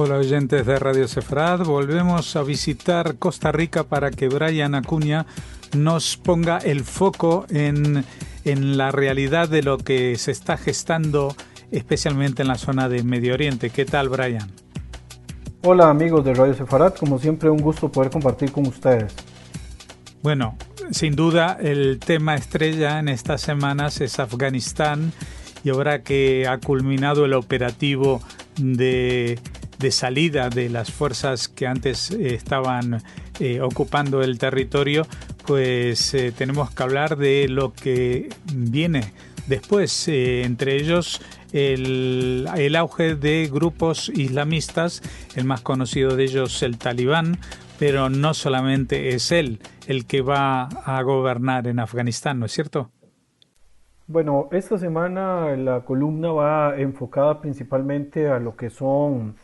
Hola oyentes de Radio Sefrad, volvemos a visitar Costa Rica para que Brian Acuña nos ponga el foco en, en la realidad de lo que se está gestando especialmente en la zona de Medio Oriente. ¿Qué tal Brian? Hola amigos de Radio Sefarad, como siempre un gusto poder compartir con ustedes. Bueno, sin duda el tema estrella en estas semanas es Afganistán y ahora que ha culminado el operativo de, salida de las fuerzas que antes eh, estaban eh, ocupando el territorio, pues eh, tenemos que hablar de lo que viene después, entre ellos el, el, auge de grupos islamistas, el más conocido de ellos el talibán, pero no solamente es él el que va a gobernar en Afganistán, ¿no es cierto? Bueno, esta semana la columna va enfocada principalmente a lo que son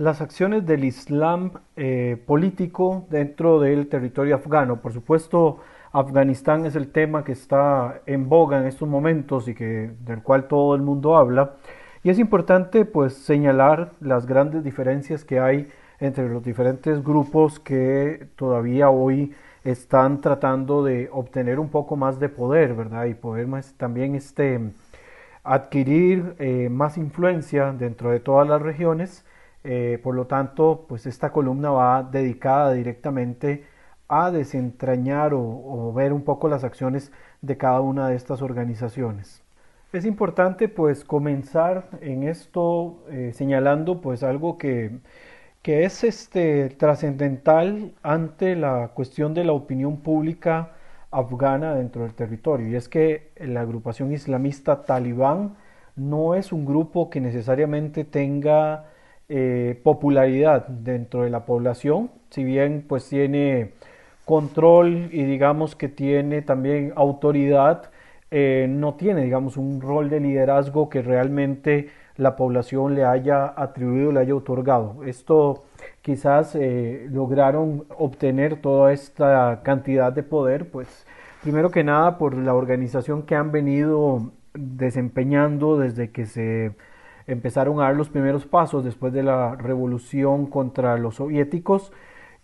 las acciones del Islam eh, político dentro del territorio afgano. Por supuesto, Afganistán es el tema que está en boga en estos momentos y que del cual todo el mundo habla. Y es importante pues señalar las grandes diferencias que hay entre los diferentes grupos que todavía hoy están tratando de obtener un poco más de poder, ¿verdad? Y poder más, también este, adquirir eh, más influencia dentro de todas las regiones. Eh, por lo tanto, pues esta columna va dedicada directamente a desentrañar o, ver un poco las acciones de cada una de estas organizaciones. Es importante pues comenzar en esto eh, señalando pues algo que que es este, trascendental ante la cuestión de la opinión pública afgana dentro del territorio. Y es que la agrupación islamista talibán no es un grupo que necesariamente tenga eh, popularidad dentro de la población, si bien pues tiene control y digamos que tiene también autoridad, eh, no tiene digamos un rol de liderazgo que realmente la población le haya atribuido, le haya otorgado. Esto quizás eh, lograron obtener toda esta cantidad de poder, pues primero que nada por la organización que han venido desempeñando desde que se empezaron a dar los primeros pasos después de la revolución contra los soviéticos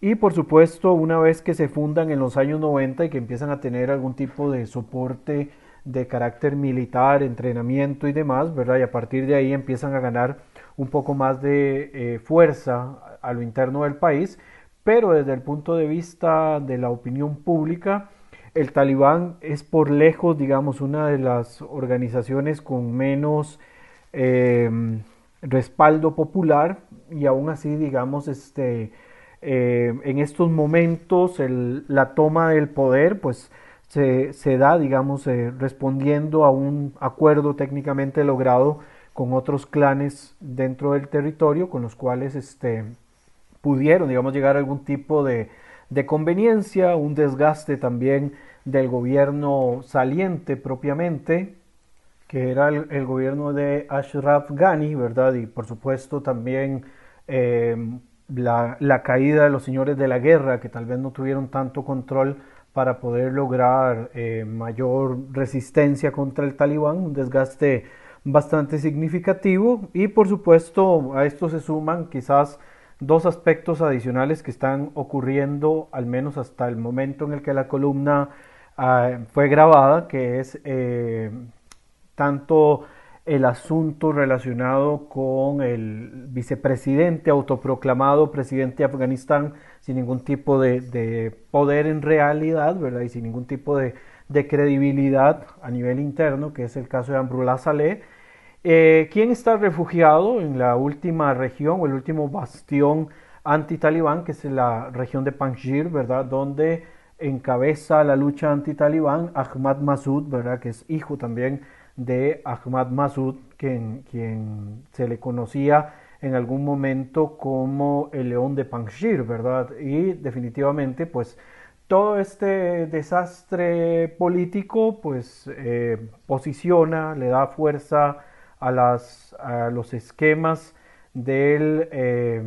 y por supuesto una vez que se fundan en los años 90 y que empiezan a tener algún tipo de soporte de carácter militar, entrenamiento y demás, ¿verdad? Y a partir de ahí empiezan a ganar un poco más de eh, fuerza a lo interno del país, pero desde el punto de vista de la opinión pública, el talibán es por lejos, digamos, una de las organizaciones con menos eh, respaldo popular y aún así, digamos, este, eh, en estos momentos la toma del poder, pues se, da, digamos, eh, respondiendo a un acuerdo técnicamente logrado con otros clanes dentro del territorio, con los cuales este, pudieron, digamos, llegar a algún tipo de, conveniencia, un desgaste también del gobierno saliente propiamente, que era el, gobierno de Ashraf Ghani, ¿verdad? Y por supuesto también eh, la, la, caída de los señores de la guerra, que tal vez no tuvieron tanto control para poder lograr eh, mayor resistencia contra el talibán, un desgaste bastante significativo y por supuesto a esto se suman quizás dos aspectos adicionales que están ocurriendo al menos hasta el momento en el que la columna ah, fue grabada, que es eh, tanto el asunto relacionado con el vicepresidente autoproclamado presidente de Afganistán sin ningún tipo de, poder en realidad, ¿verdad? Y sin ningún tipo de, credibilidad a nivel interno, que es el caso de Ambrullah Saleh, eh, quien está refugiado en la última región o el último bastión anti-talibán, que es la región de Panjshir, ¿verdad? Donde encabeza la lucha anti-talibán Ahmad Massoud, ¿verdad? Que es hijo también de Ahmad Massoud, quien, quien se le conocía en algún momento como el león de Panjshir, ¿verdad? Y definitivamente, pues, todo este desastre político, pues, eh, posiciona, le da fuerza a, las, a los esquemas del, eh,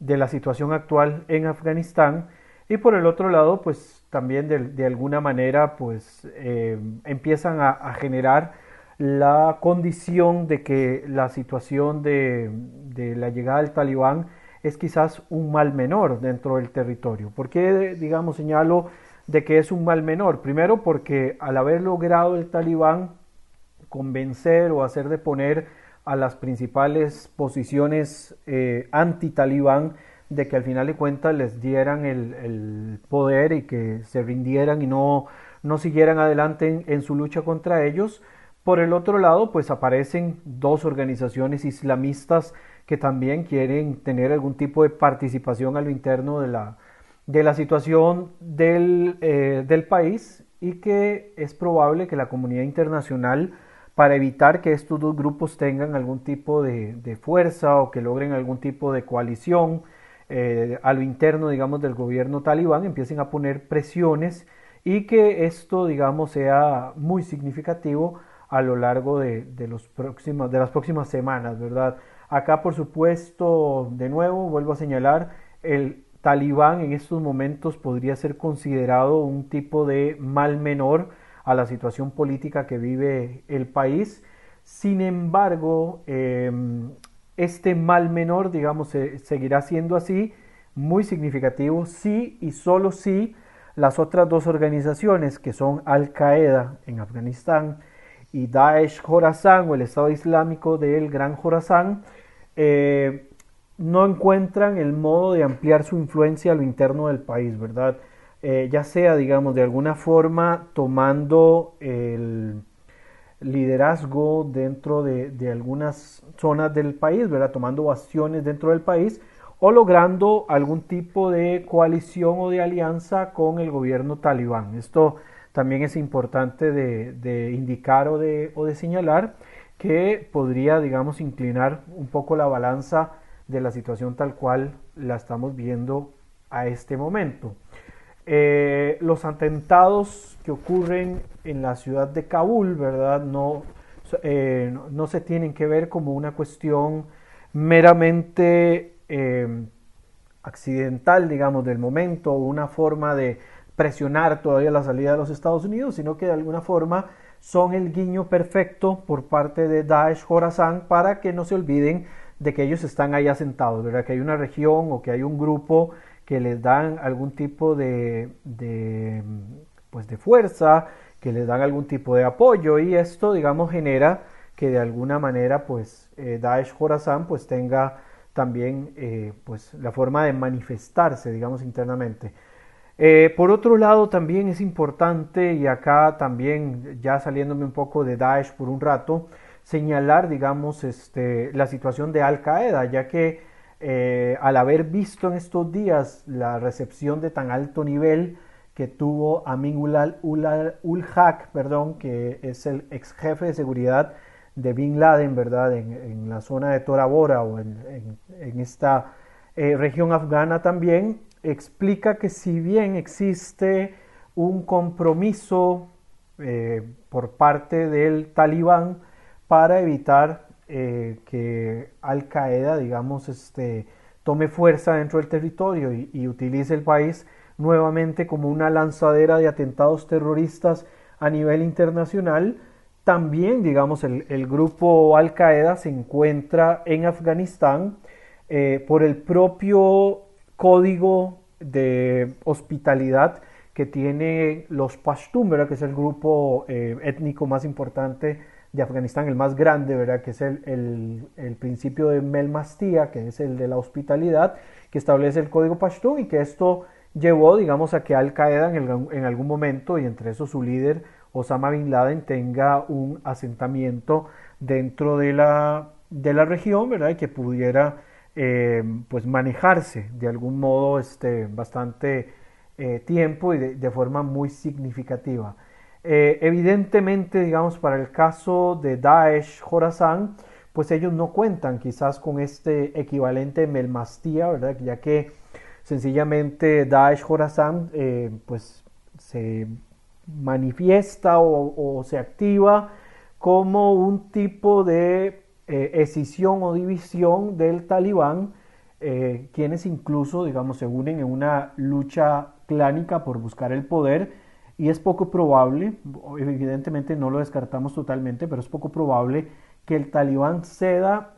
de la situación actual en Afganistán y por el otro lado, pues, también de, alguna manera, pues, eh, empiezan a generar la condición de que la situación de, la llegada del talibán es quizás un mal menor dentro del territorio. ¿Por qué, digamos, señalo de que es un mal menor? Primero porque al haber logrado el talibán convencer o hacer de poner a las principales posiciones eh, anti-talibán, de que al final de cuentas les dieran el, poder y que se rindieran y no, no siguieran adelante en, su lucha contra ellos. Por el otro lado, pues aparecen dos organizaciones islamistas que también quieren tener algún tipo de participación a lo interno de la, de la situación del, eh, del país y que es probable que la comunidad internacional para evitar que estos dos grupos tengan algún tipo de, de fuerza o que logren algún tipo de coalición eh, a lo interno, digamos, del gobierno talibán, empiecen a poner presiones y que esto, digamos, sea muy significativo a lo largo de, los próximos, de las próximas semanas, ¿verdad? Acá, por supuesto, de nuevo, vuelvo a señalar, el talibán en estos momentos podría ser considerado un tipo de mal menor a la situación política que vive el país. Sin embargo, em, este mal menor, digamos, seguirá siendo así, muy significativo, sí y solo si las otras dos organizaciones, que son Al-Qaeda en Afganistán y Daesh Khorasan o el Estado Islámico del Gran Khorasan, eh, no encuentran el modo de ampliar su influencia a lo interno del país, ¿verdad? Eh, ya sea, digamos, de alguna forma tomando el liderazgo dentro de, algunas zonas del país, ¿verdad? Tomando acciones dentro del país o logrando algún tipo de coalición o de alianza con el gobierno talibán. Esto también es importante de, indicar o de, señalar que podría, digamos, inclinar un poco la balanza de la situación tal cual la estamos viendo a este momento. Eh, los atentados que ocurren en la ciudad de Kabul, ¿verdad? No, eh, no se tienen que ver como una cuestión meramente eh, accidental, digamos, del momento, una forma de presionar todavía la salida de los Estados Unidos, sino que de alguna forma son el guiño perfecto por parte de Daesh Khorasan para que no se olviden de que ellos están ahí asentados, ¿verdad? Que hay una región o que hay un grupo que les dan algún tipo de, pues de fuerza, que les dan algún tipo de apoyo y esto, digamos, genera que de alguna manera, pues, eh, Daesh Khorasan, pues, tenga también, eh, pues, la forma de manifestarse, digamos, internamente. Eh, por otro lado, también es importante, y acá también, ya saliéndome un poco de Daesh por un rato, señalar, digamos, este, la situación de Al Qaeda, ya que eh, al haber visto en estos días la recepción de tan alto nivel que tuvo Amin ul, Haq, perdón, que es el ex jefe de seguridad de Bin Laden, ¿verdad? En, la zona de Tora Bora o en, esta eh, región afgana también, explica que si bien existe un compromiso eh, por parte del talibán para evitar eh, que Al Qaeda, digamos, este, tome fuerza dentro del territorio y, utilice el país nuevamente como una lanzadera de atentados terroristas a nivel internacional. También, digamos, el, grupo Al Qaeda se encuentra en Afganistán eh, por el propio código de hospitalidad que tiene los Pashtun, que es el grupo eh, étnico más importante de Afganistán, el más grande, ¿verdad? que es el, principio de Melmastía, que es el de la hospitalidad, que establece el código Pashtun y que esto llevó, digamos, a que Al Qaeda en, algún momento, y entre eso su líder, Osama Bin Laden, tenga un asentamiento dentro de la, de la región, ¿verdad? Y que pudiera, eh, pues, manejarse de algún modo este, bastante eh, tiempo y de forma muy significativa. Eh, evidentemente, digamos, para el caso de Daesh Khorasan, pues ellos no cuentan quizás con este equivalente melmastía, ¿verdad? Ya que sencillamente Daesh Khorasan pues se manifiesta o, se activa como un tipo de eh, escisión o división del talibán, quienes incluso, digamos, se unen en una lucha clánica por buscar el poder y es poco probable, evidentemente no lo descartamos totalmente, pero es poco probable que el talibán ceda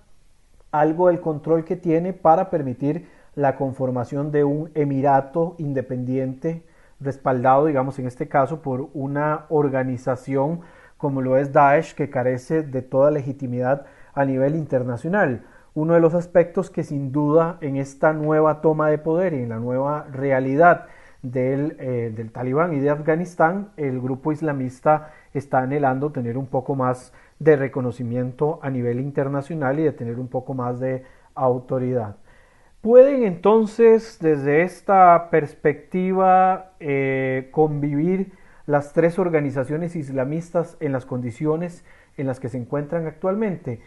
algo del control que tiene para permitir la conformación de un emirato independiente respaldado, digamos en este caso, por una organización como lo es Daesh, que carece de toda legitimidad a nivel internacional. Uno de los aspectos que sin duda en esta nueva toma de poder y en la nueva realidad del, eh, del talibán y de Afganistán, el grupo islamista está anhelando tener un poco más de reconocimiento a nivel internacional y de tener un poco más de autoridad. Pueden entonces desde esta perspectiva eh, convivir las tres organizaciones islamistas en las condiciones en las que se encuentran actualmente.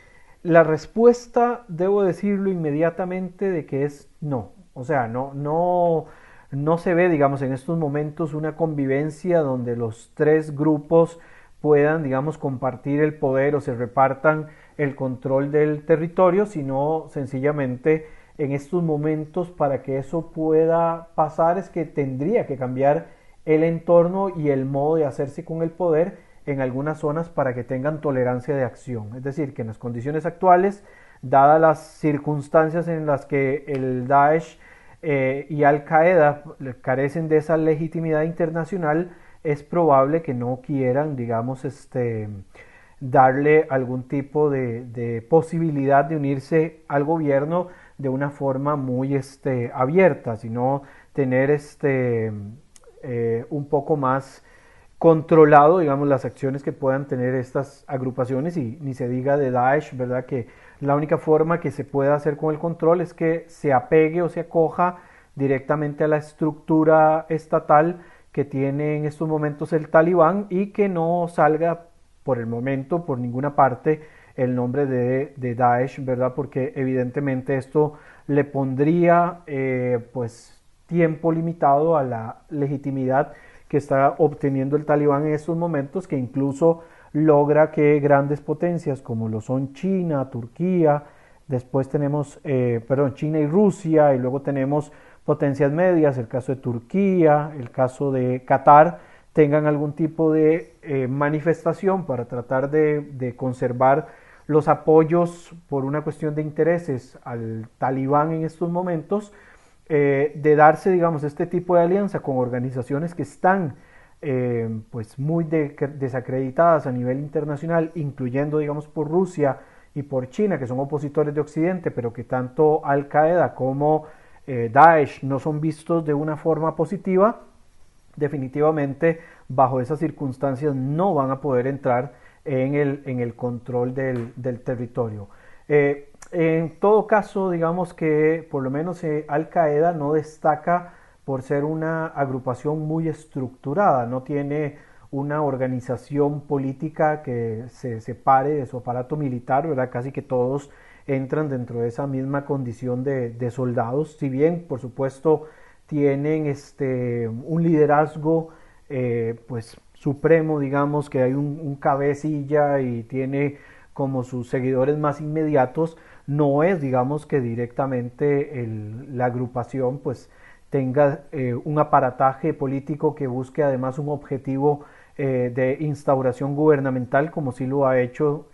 La respuesta, debo decirlo inmediatamente, de que es no. O sea, no, no, no se ve, digamos, en estos momentos una convivencia donde los tres grupos puedan, digamos, compartir el poder o se repartan el control del territorio, sino sencillamente en estos momentos para que eso pueda pasar es que tendría que cambiar el entorno y el modo de hacerse con el poder en algunas zonas para que tengan tolerancia de acción. Es decir, que en las condiciones actuales, dadas las circunstancias en las que el Daesh eh, y Al Qaeda carecen de esa legitimidad internacional, es probable que no quieran, digamos, este, darle algún tipo de, posibilidad de unirse al gobierno de una forma muy este, abierta, sino tener este, eh, un poco más controlado, digamos, las acciones que puedan tener estas agrupaciones y ni se diga de Daesh, ¿verdad? Que la única forma que se pueda hacer con el control es que se apegue o se acoja directamente a la estructura estatal que tiene en estos momentos el talibán y que no salga por el momento por ninguna parte el nombre de, Daesh, ¿verdad? Porque evidentemente esto le pondría eh, pues tiempo limitado a la legitimidad que está obteniendo el talibán en estos momentos, que incluso logra que grandes potencias como lo son China, Turquía, después tenemos, eh, perdón, China y Rusia, y luego tenemos potencias medias, el caso de Turquía, el caso de Qatar, tengan algún tipo de eh, manifestación para tratar de, conservar los apoyos por una cuestión de intereses al talibán en estos momentos, eh, de darse, digamos, este tipo de alianza con organizaciones que están eh, pues muy desacreditadas a nivel internacional, incluyendo, digamos, por Rusia y por China, que son opositores de Occidente, pero que tanto Al Qaeda como eh, Daesh no son vistos de una forma positiva, definitivamente bajo esas circunstancias no van a poder entrar en el, en el control del, territorio. Eh, en todo caso, digamos que por lo menos eh, Al Qaeda no destaca por ser una agrupación muy estructurada, no tiene una organización política que se separe de su aparato militar, ¿verdad? Casi que todos entran dentro de esa misma condición de, soldados, si bien por supuesto tienen este, un liderazgo eh, pues supremo, digamos que hay un, cabecilla y tiene como sus seguidores más inmediatos, no es digamos que directamente la agrupación pues tenga eh, un aparataje político que busque además un objetivo eh, de instauración gubernamental como sí lo ha hecho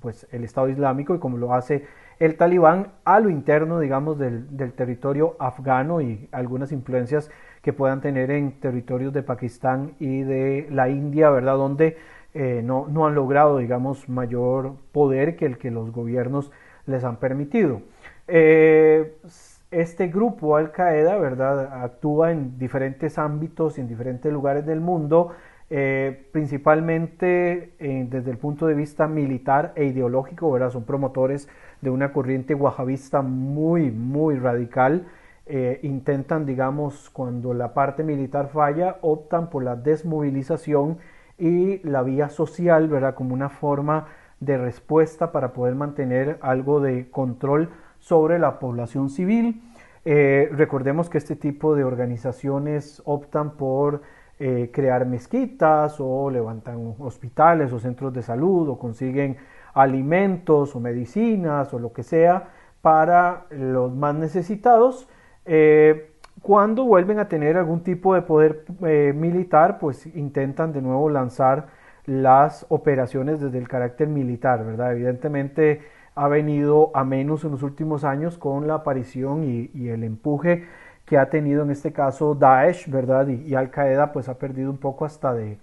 pues el Estado Islámico y como lo hace el talibán a lo interno, digamos, del, territorio afgano y algunas influencias que puedan tener en territorios de Pakistán y de la India, ¿verdad? Donde eh, no, no, han logrado, digamos, mayor poder que el que los gobiernos les han permitido. Eh, este grupo Al Qaeda, ¿verdad? Actúa en diferentes ámbitos y en diferentes lugares del mundo eh, principalmente eh, desde el punto de vista militar e ideológico, ¿verdad? son promotores de una corriente wahabista muy, muy radical. Intentan, digamos, cuando la parte militar falla, optan por la desmovilización y la vía social, ¿verdad? Como una forma de respuesta para poder mantener algo de control sobre la población civil. recordemos que este tipo de organizaciones optan por eh, crear mezquitas o levantan hospitales o centros de salud o consiguen alimentos o medicinas o lo que sea para los más necesitados. Eh, cuando vuelven a tener algún tipo de poder eh, militar, pues intentan de nuevo lanzar las operaciones desde el carácter militar, ¿verdad? Evidentemente ha venido a menos en los últimos años con la aparición y, el empuje que ha tenido en este caso Daesh, ¿verdad? Y, Al Qaeda pues ha perdido un poco hasta de,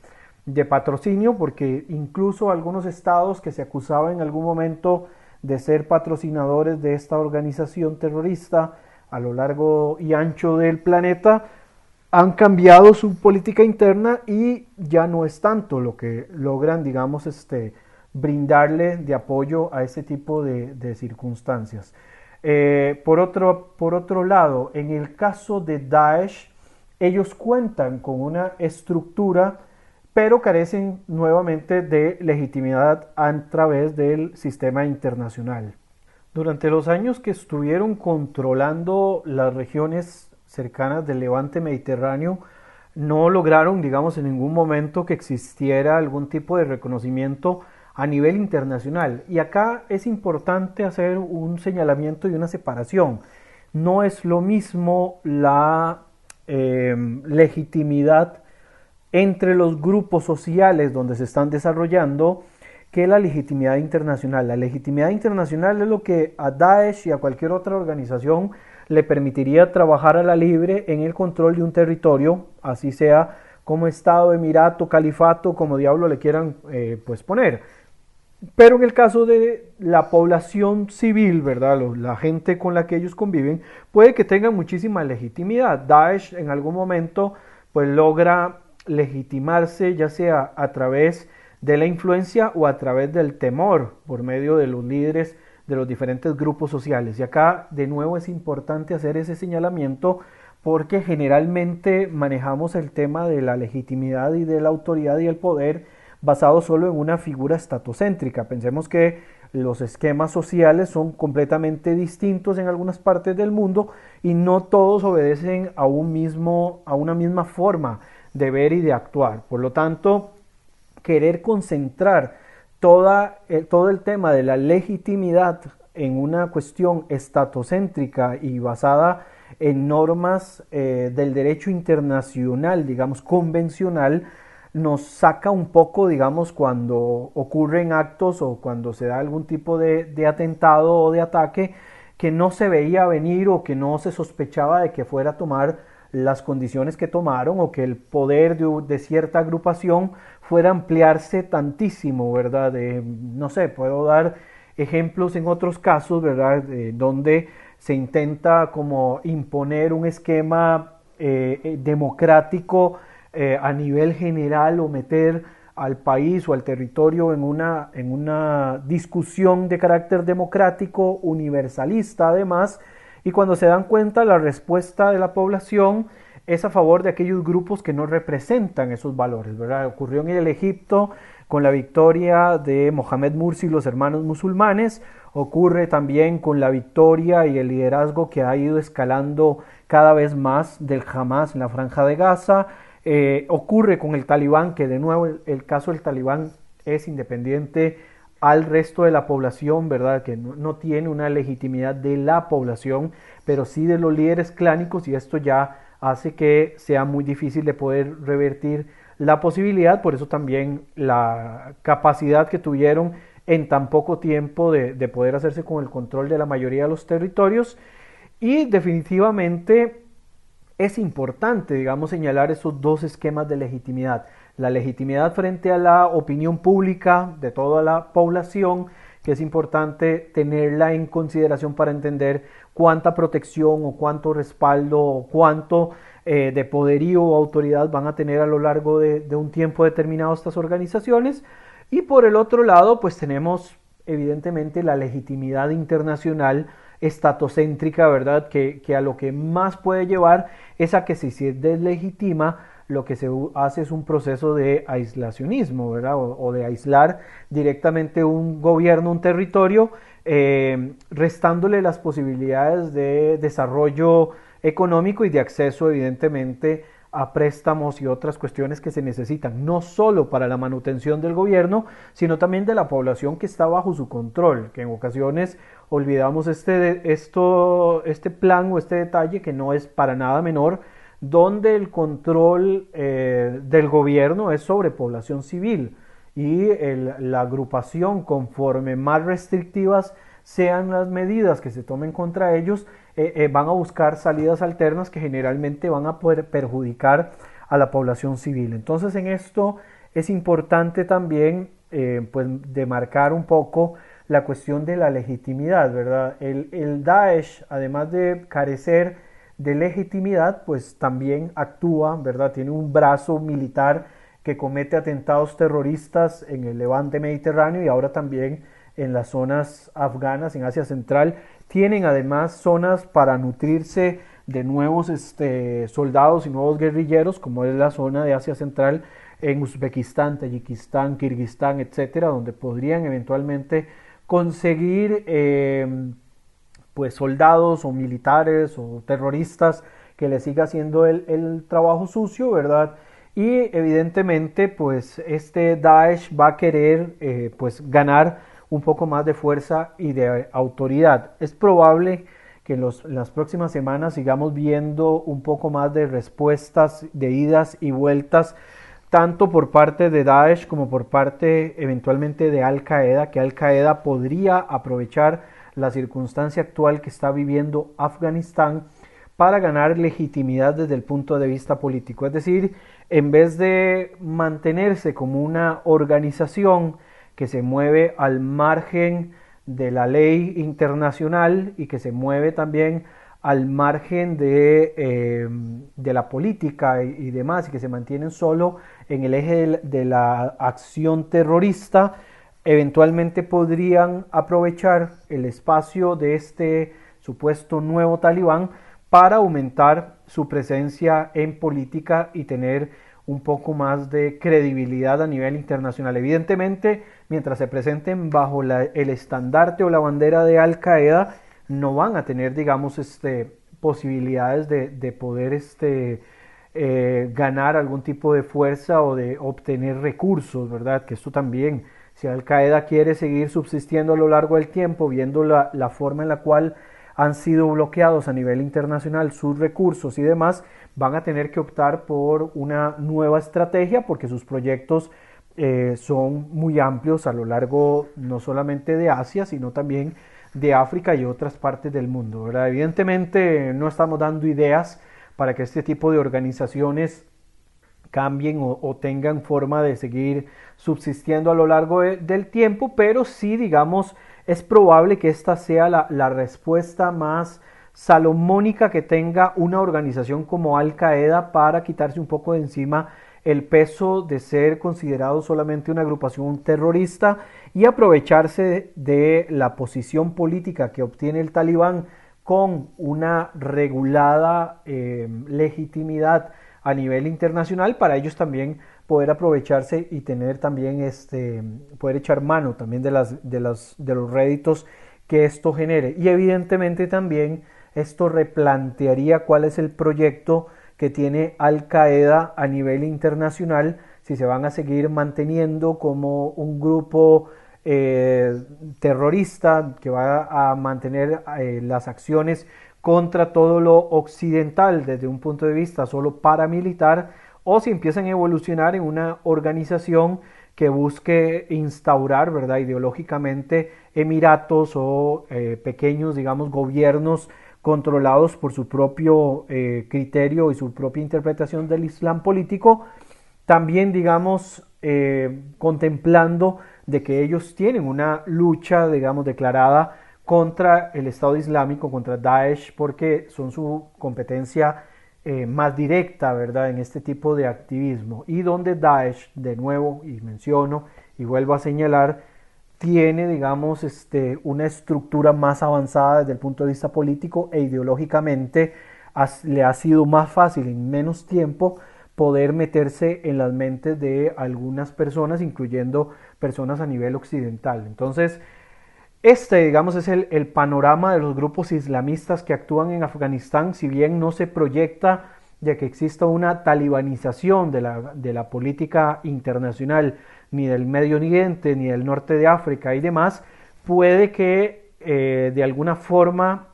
de patrocinio porque incluso algunos estados que se acusaban en algún momento de ser patrocinadores de esta organización terrorista a lo largo y ancho del planeta, han cambiado su política interna y ya no es tanto lo que logran, digamos, este, brindarle de apoyo a ese tipo de, circunstancias. Eh, por, otro, por otro lado, en el caso de Daesh, ellos cuentan con una estructura pero carecen nuevamente de legitimidad a través del sistema internacional. Durante los años que estuvieron controlando las regiones cercanas del levante mediterráneo, no lograron, digamos, en ningún momento que existiera algún tipo de reconocimiento a nivel internacional. Y acá es importante hacer un señalamiento y una separación. No es lo mismo la eh, legitimidad entre los grupos sociales donde se están desarrollando que la legitimidad internacional. La legitimidad internacional es lo que a Daesh y a cualquier otra organización le permitiría trabajar a la libre en el control de un territorio, así sea como Estado, Emirato, Califato, como diablo le quieran eh, pues poner. Pero en el caso de la población civil, ¿verdad? La gente con la que ellos conviven, puede que tengan muchísima legitimidad. Daesh en algún momento pues logra legitimarse ya sea a través de la influencia o a través del temor por medio de los líderes de los diferentes grupos sociales. Y acá de nuevo es importante hacer ese señalamiento porque generalmente manejamos el tema de la legitimidad y de la autoridad y el poder basado solo en una figura estatocéntrica. Pensemos que los esquemas sociales son completamente distintos en algunas partes del mundo y no todos obedecen a un mismo a una misma forma de ver y de actuar. Por lo tanto, querer concentrar eh, todo el tema de la legitimidad en una cuestión estatocéntrica y basada en normas eh, del derecho internacional, digamos, convencional, nos saca un poco, digamos, cuando ocurren actos o cuando se da algún tipo de atentado o de ataque que no se veía venir o que no se sospechaba de que fuera a tomar las condiciones que tomaron o que el poder de, cierta agrupación fuera ampliarse tantísimo, ¿verdad? no sé, puedo dar ejemplos en otros casos, ¿verdad? donde se intenta como imponer un esquema eh, eh, democrático eh, a nivel general o meter al país o al territorio en una, en una discusión de carácter democrático, universalista además, y cuando se dan cuenta la respuesta de la población es a favor de aquellos grupos que no representan esos valores. Ocurrió en el Egipto con la victoria de Mohamed Mursi y los hermanos musulmanes, ocurre también con la victoria y el liderazgo que ha ido escalando cada vez más del Hamas en la franja de Gaza, eh, ocurre con el talibán, que de nuevo el caso del talibán es independiente al resto de la población, ¿verdad? Que no, tiene una legitimidad de la población, pero sí de los líderes clánicos y esto ya hace que sea muy difícil de poder revertir la posibilidad, por eso también la capacidad que tuvieron en tan poco tiempo de, de poder hacerse con el control de la mayoría de los territorios. Y definitivamente es importante, digamos, señalar esos dos esquemas de legitimidad la legitimidad frente a la opinión pública de toda la población, que es importante tenerla en consideración para entender cuánta protección o cuánto respaldo o cuánto eh, de poderío o autoridad van a tener a lo largo de, un tiempo determinado estas organizaciones. Y por el otro lado, pues tenemos evidentemente la legitimidad internacional estatocéntrica, ¿verdad? Que, que a lo que más puede llevar es a que si se deslegitima lo que se hace es un proceso de aislacionismo, ¿verdad? O, de aislar directamente un gobierno, un territorio, eh, restándole las posibilidades de desarrollo económico y de acceso, evidentemente, a préstamos y otras cuestiones que se necesitan, no solo para la manutención del gobierno, sino también de la población que está bajo su control, que en ocasiones olvidamos este, esto, este plan o este detalle que no es para nada menor, donde el control eh, del gobierno es sobre población civil y la agrupación conforme más restrictivas sean las medidas que se tomen contra ellos, eh, eh, van a buscar salidas alternas que generalmente van a poder perjudicar a la población civil. Entonces en esto es importante también pues demarcar un poco la cuestión de la legitimidad, ¿verdad? El, el Daesh, además de carecer de legitimidad, pues también actúa, ¿verdad? Tiene un brazo militar que comete atentados terroristas en el levante mediterráneo y ahora también en las zonas afganas, en Asia Central. Tienen además zonas para nutrirse de nuevos este, soldados y nuevos guerrilleros, como es la zona de Asia Central en Uzbekistán, Tayikistán, Kirguistán, etcétera, donde podrían eventualmente conseguir eh, pues soldados o militares o terroristas que le siga haciendo el, trabajo sucio, ¿verdad? Y evidentemente pues este Daesh va a querer eh, pues ganar un poco más de fuerza y de autoridad. Es probable que los, las próximas semanas sigamos viendo un poco más de respuestas, de idas y vueltas tanto por parte de Daesh como por parte eventualmente de Al Qaeda, que Al Qaeda podría aprovechar la circunstancia actual que está viviendo Afganistán para ganar legitimidad desde el punto de vista político. Es decir, en vez de mantenerse como una organización que se mueve al margen de la ley internacional y que se mueve también al margen de, eh, de la política y, demás, y que se mantienen solo en el eje de, la acción terrorista, eventualmente podrían aprovechar el espacio de este supuesto nuevo talibán para aumentar su presencia en política y tener un poco más de credibilidad a nivel internacional. Evidentemente, mientras se presenten bajo el estandarte o la bandera de Al Qaeda, no van a tener, digamos, este, posibilidades de, poder este, eh, ganar algún tipo de fuerza o de obtener recursos, ¿verdad? Que esto también, si Al Qaeda quiere seguir subsistiendo a lo largo del tiempo, viendo la, la forma en la cual han sido bloqueados a nivel internacional sus recursos y demás, van a tener que optar por una nueva estrategia porque sus proyectos eh, son muy amplios a lo largo no solamente de Asia, sino también de África y otras partes del mundo. Evidentemente no estamos dando ideas para que este tipo de organizaciones cambien o, tengan forma de seguir subsistiendo a lo largo del tiempo, pero sí, digamos, es probable que esta sea la, la respuesta más salomónica que tenga una organización como Al Qaeda para quitarse un poco de encima el peso de ser considerado solamente una agrupación terrorista y aprovecharse de la posición política que obtiene el talibán con una regulada eh, legitimidad a nivel internacional para ellos también poder aprovecharse y tener también este poder echar mano también de las de las de los réditos que esto genere. Y evidentemente también esto replantearía cuál es el proyecto que tiene Al Qaeda a nivel internacional, si se van a seguir manteniendo como un grupo eh, terrorista que va a mantener eh, las acciones contra todo lo occidental desde un punto de vista solo paramilitar o si empiezan a evolucionar en una organización que busque instaurar, ¿verdad?, ideológicamente emiratos o eh, pequeños, digamos, gobiernos controlados por su propio eh, criterio y su propia interpretación del Islam político, también digamos eh, contemplando de que ellos tienen una lucha digamos declarada contra el Estado Islámico, contra Daesh, porque son su competencia eh, más directa, ¿verdad?, en este tipo de activismo. Y donde Daesh, de nuevo, y menciono y vuelvo a señalar, tiene, digamos, este, una estructura más avanzada desde el punto de vista político e ideológicamente le ha sido más fácil en menos tiempo poder meterse en las mentes de algunas personas, incluyendo personas a nivel occidental. Entonces, este, digamos, es el, panorama de los grupos islamistas que actúan en Afganistán, si bien no se proyecta de que exista una talibanización de la, política internacional, ni del Medio Oriente, ni del norte de África y demás, puede que eh, de alguna forma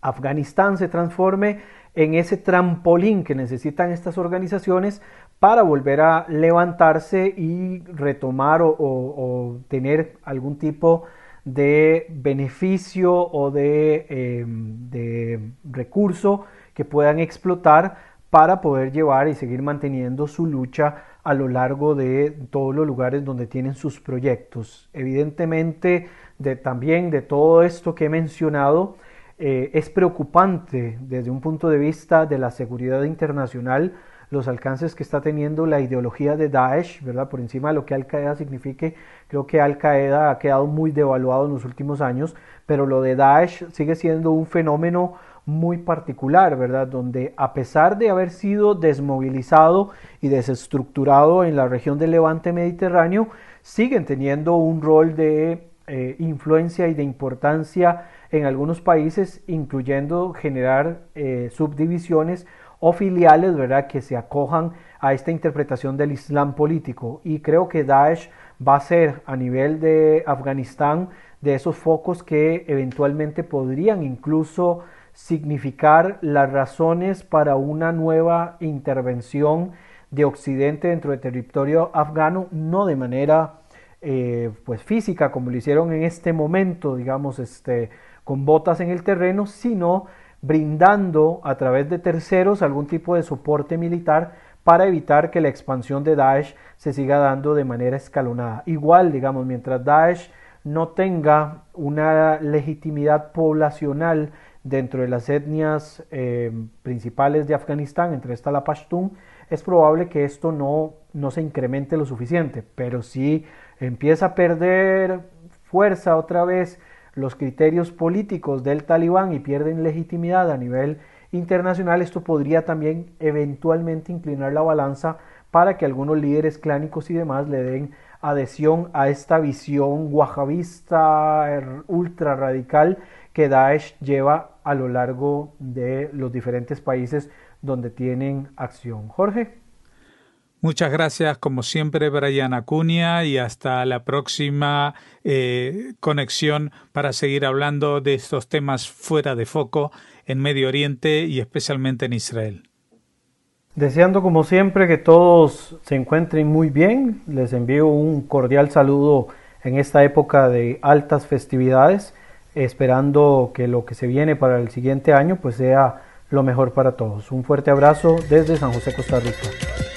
Afganistán se transforme en ese trampolín que necesitan estas organizaciones para volver a levantarse y retomar o, tener algún tipo de beneficio o de, em, de recurso que puedan explotar para poder llevar y seguir manteniendo su lucha a lo largo de todos los lugares donde tienen sus proyectos. Evidentemente, de, también de todo esto que he mencionado, eh, es preocupante desde un punto de vista de la seguridad internacional los alcances que está teniendo la ideología de Daesh, ¿verdad? Por encima de lo que Al Qaeda signifique, creo que Al Qaeda ha quedado muy devaluado en los últimos años, pero lo de Daesh sigue siendo un fenómeno muy particular, ¿verdad? Donde a pesar de haber sido desmovilizado y desestructurado en la región del levante mediterráneo, siguen teniendo un rol de eh, influencia y de importancia en algunos países, incluyendo generar eh, subdivisiones o filiales, ¿verdad?, que se acojan a esta interpretación del Islam político. Y creo que Daesh va a ser a nivel de Afganistán de esos focos que eventualmente podrían incluso significar las razones para una nueva intervención de Occidente dentro del territorio afgano, no de manera eh, pues física como lo hicieron en este momento, digamos, este, con botas en el terreno, sino brindando a través de terceros algún tipo de soporte militar para evitar que la expansión de Daesh se siga dando de manera escalonada. Igual, digamos, mientras Daesh no tenga una legitimidad poblacional dentro de las etnias eh, principales de Afganistán, entre esta la Pashtun, es probable que esto no, no se incremente lo suficiente, pero si empieza a perder fuerza otra vez los criterios políticos del talibán y pierden legitimidad a nivel internacional, esto podría también eventualmente inclinar la balanza para que algunos líderes clánicos y demás le den adhesión a esta visión wahabista er, ultra radical que Daesh lleva a lo largo de los diferentes países donde tienen acción. Jorge. Muchas gracias, como siempre, Brian Acuña, y hasta la próxima eh, conexión para seguir hablando de estos temas fuera de foco en Medio Oriente y especialmente en Israel. Deseando, como siempre, que todos se encuentren muy bien, les envío un cordial saludo en esta época de altas festividades, esperando que lo que se viene para el siguiente año pues sea lo mejor para todos. Un fuerte abrazo desde San José, Costa Rica.